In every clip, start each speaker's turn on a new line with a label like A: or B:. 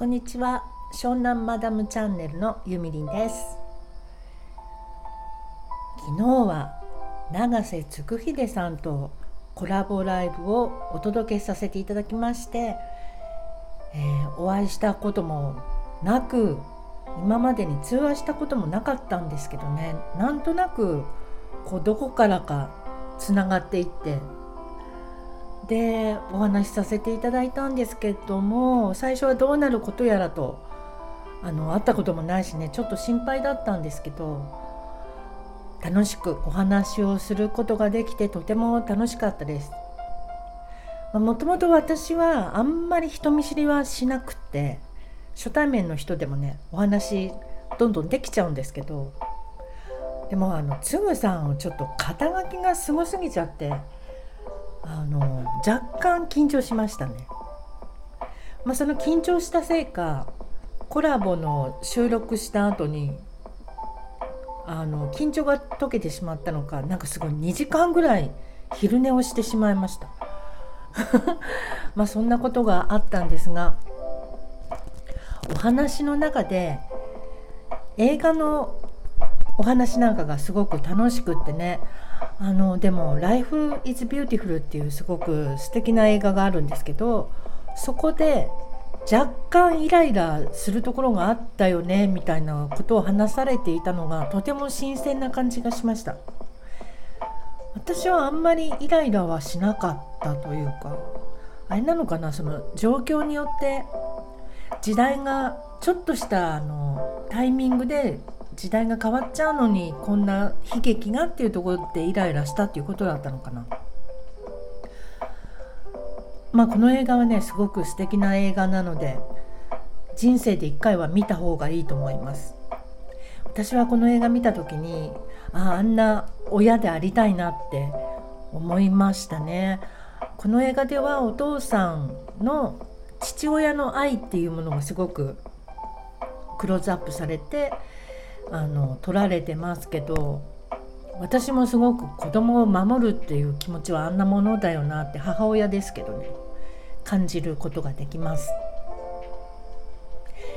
A: こんにちは。湘南マダムチャンネルのゆみりんです。昨日は永瀬嗣秀さんとコラボライブをお届けさせていただきまして、えー、お会いしたこともなく今までに通話したこともなかったんですけどね。なんとなくこうどこからかつながっていってでお話しさせていただいたんですけども最初はどうなることやらとあの会ったこともないしねちょっと心配だったんですけど楽しくお話をすることができてとても楽しかったです。もともと私はあんまり人見知りはしなくて初対面の人でもねお話どんどんできちゃうんですけどでもあのつぐさんをちょっと肩書きがすごすぎちゃってあの若干緊張しましたね。まあ、その緊張したせいかコラボの収録した後にあの緊張が解けてしまったのかなんかすごい2時間ぐらい昼寝をしてしまいました まあそんなことがあったんですがお話の中で映画のお話なんかがすごく楽しくってねあのでも「Life is Beautiful」っていうすごく素敵な映画があるんですけどそこで若干イライラするところがあったよねみたいなことを話されていたのがとても新鮮な感じがしました。私はあんまりイライラはしなかったというかあれなのかなその状況によって時代がちょっとしたあのタイミングで時代が変わっちゃうのにこんな悲劇がっていうところでイライラしたっていうことだったのかな。まあこの映画はねすごく素敵な映画なので人生で一回は見た方がいいと思います。私はこの映画見た時にああんな親でありたいなって思いましたね。この映画ではお父さんの父親の愛っていうものがすごくクローズアップされてあの取られてますけど私もすごく子供を守るっていう気持ちはあんなものだよなって母親ですけどね感じることができます。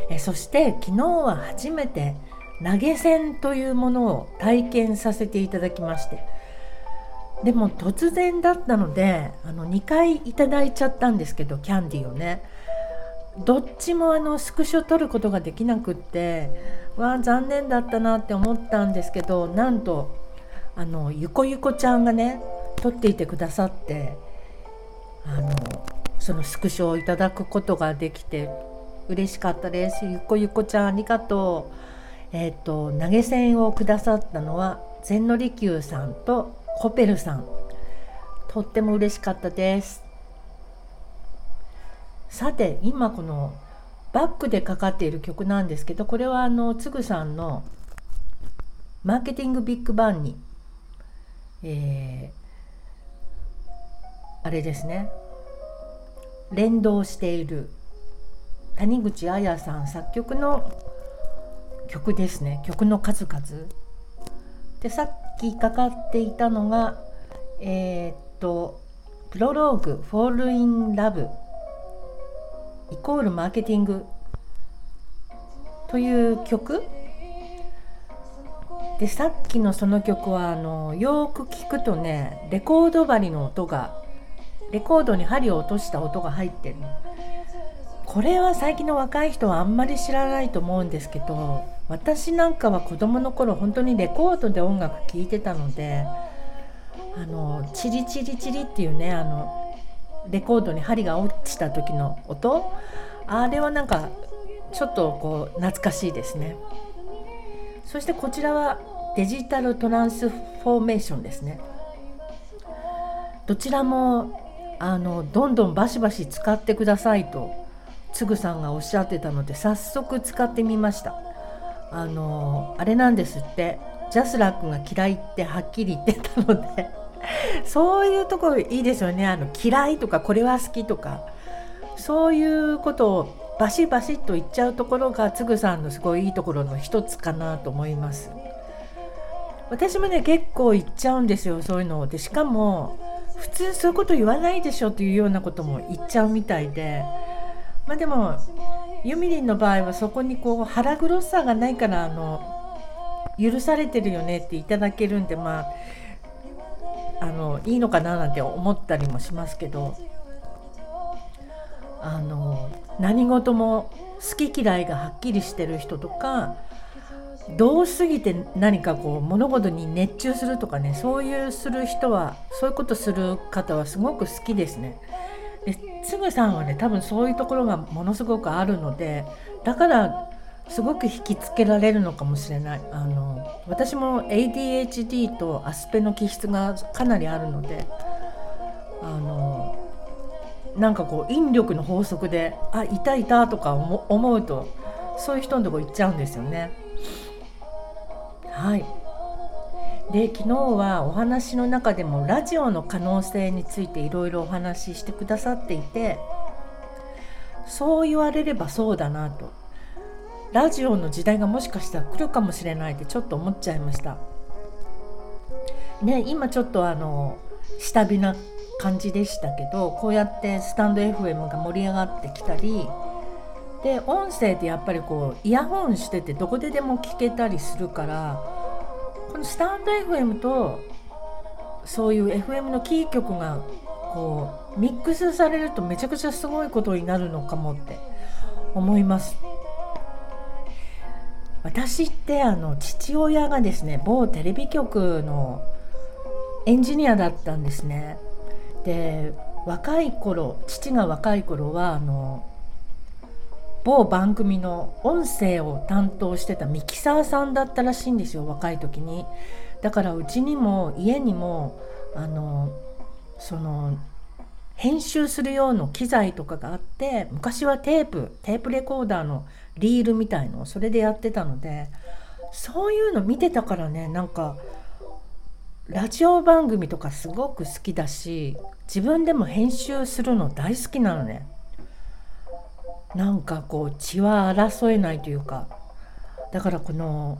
A: えそして昨日は初めて投げ銭というものを体験させていただきましてでも突然だったのであの2回いただいちゃったんですけどキャンディーをね。どっちもあのスクショ撮ることができなくってわあ残念だったなって思ったんですけどなんとあのゆこゆこちゃんがね撮っていてくださってあのそのスクショをいただくことができて嬉しかったです。ゆこゆこちゃんありがとう。えっ、ー、と投げ銭をくださったのは千利休さんとコペルさん。とっても嬉しかったです。さて今このバックでかかっている曲なんですけどこれはあのつぐさんの「マーケティングビッグバンに」えー、あれですね。連動している谷口彩さん作曲の曲ですね。曲の数々。でさっきかかっていたのがえー、っとプロローグ「Fall in Love」イコールマーケティング。という曲。でさっきのその曲はあのよく聞くとねレコード針の音がレコードに針を落とした音が入ってる。これは最近の若い人はあんまり知らないと思うんですけど私なんかは子供の頃本当にレコードで音楽聴いてたのであのチリチリチリっていうねあのレコードに針が落ちた時の音。あれはなんかちょっとこう懐かしいですね。そしてこちらはデジタルトランスフォーメーションですね。どちらもあのどんどんバシバシ使ってくださいと。つぐさんがおっしゃってたので早速使ってみました。あのあれなんですって。ジャスラックが嫌いってはっきり言ってたので。そういうところいいですよね。あの嫌いとかこれは好きとか。そういうことをバシバシッと言っちゃうところがつぐさんのすごいいいところの一つかなと思います。私もね結構言っちゃうんですよそういうのでしかも普通そういうこと言わないでしょというようなことも言っちゃうみたいで。まあでもユミリンの場合はそこにこう腹黒さがないからあの許されてるよねっていただけるんでまああのいいのかななんて思ったりもしますけどあの何事も好き嫌いがはっきりしてる人とかどうすぎて何かこう物事に熱中するとかねそういうする人はそういうことする方はすごく好きですね。でつぐさんはね多分そういうところがものすごくあるのでだからすごく引きつけられるのかもしれない。あの私も ADHD とアスペの気質がかなりあるのであのなんかこう引力の法則であいたいたとか思うとそういう人のとこ行っちゃうんですよね。はい。で昨日はお話の中でもラジオの可能性についていろいろお話ししてくださっていてそう言われればそうだなと。ラジオの時代がもしかしたら来るかもしれないってちょっと思っちゃいました。ね今ちょっとあの下火な感じでしたけどこうやってスタンド FM が盛り上がってきたりで音声ってやっぱりこうイヤホンしててどこででも聞けたりするからこのスタンド FM とそういう FM のキー局がこうミックスされるとめちゃくちゃすごいことになるのかもって思います。私ってあの父親がですね某テレビ局のエンジニアだったんですね。で若い頃父が若い頃はあの某番組の音声を担当してたミキサーさんだったらしいんですよ若い時にだからうちにも家にもあのその編集する用の機材とかがあって昔はテープテープレコーダーのリールみたいのをそれでやってたのでそういうの見てたからねなんかラジオ番組とかすごく好きだし自分でも編集するの大好きなのね。なんかこう血は争えないというかだからこの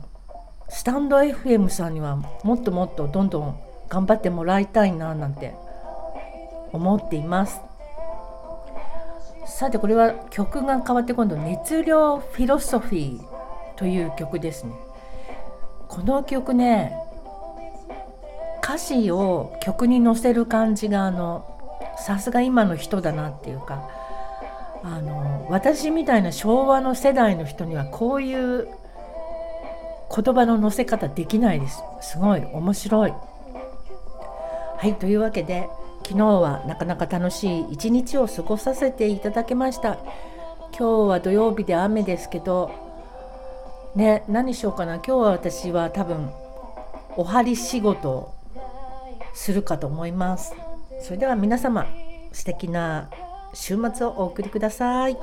A: スタンド FM さんにはもっともっとどんどん頑張ってもらいたいななんて思っています。さてこれは曲が変わって今度「熱量フィロソフィー」という曲ですね。この曲ね歌詞を曲に乗せる感じがあのさすが今の人だなっていうかあの私みたいな昭和の世代の人にはこういう言葉の載せ方できないです。すごい面白い。はいというわけで昨日はなかなか楽しい一日を過ごさせていただきました。今日は土曜日で雨ですけどね何しようかな。今日は私は多分お針仕事をするかと思います。それでは皆様素敵な週末をお送りください。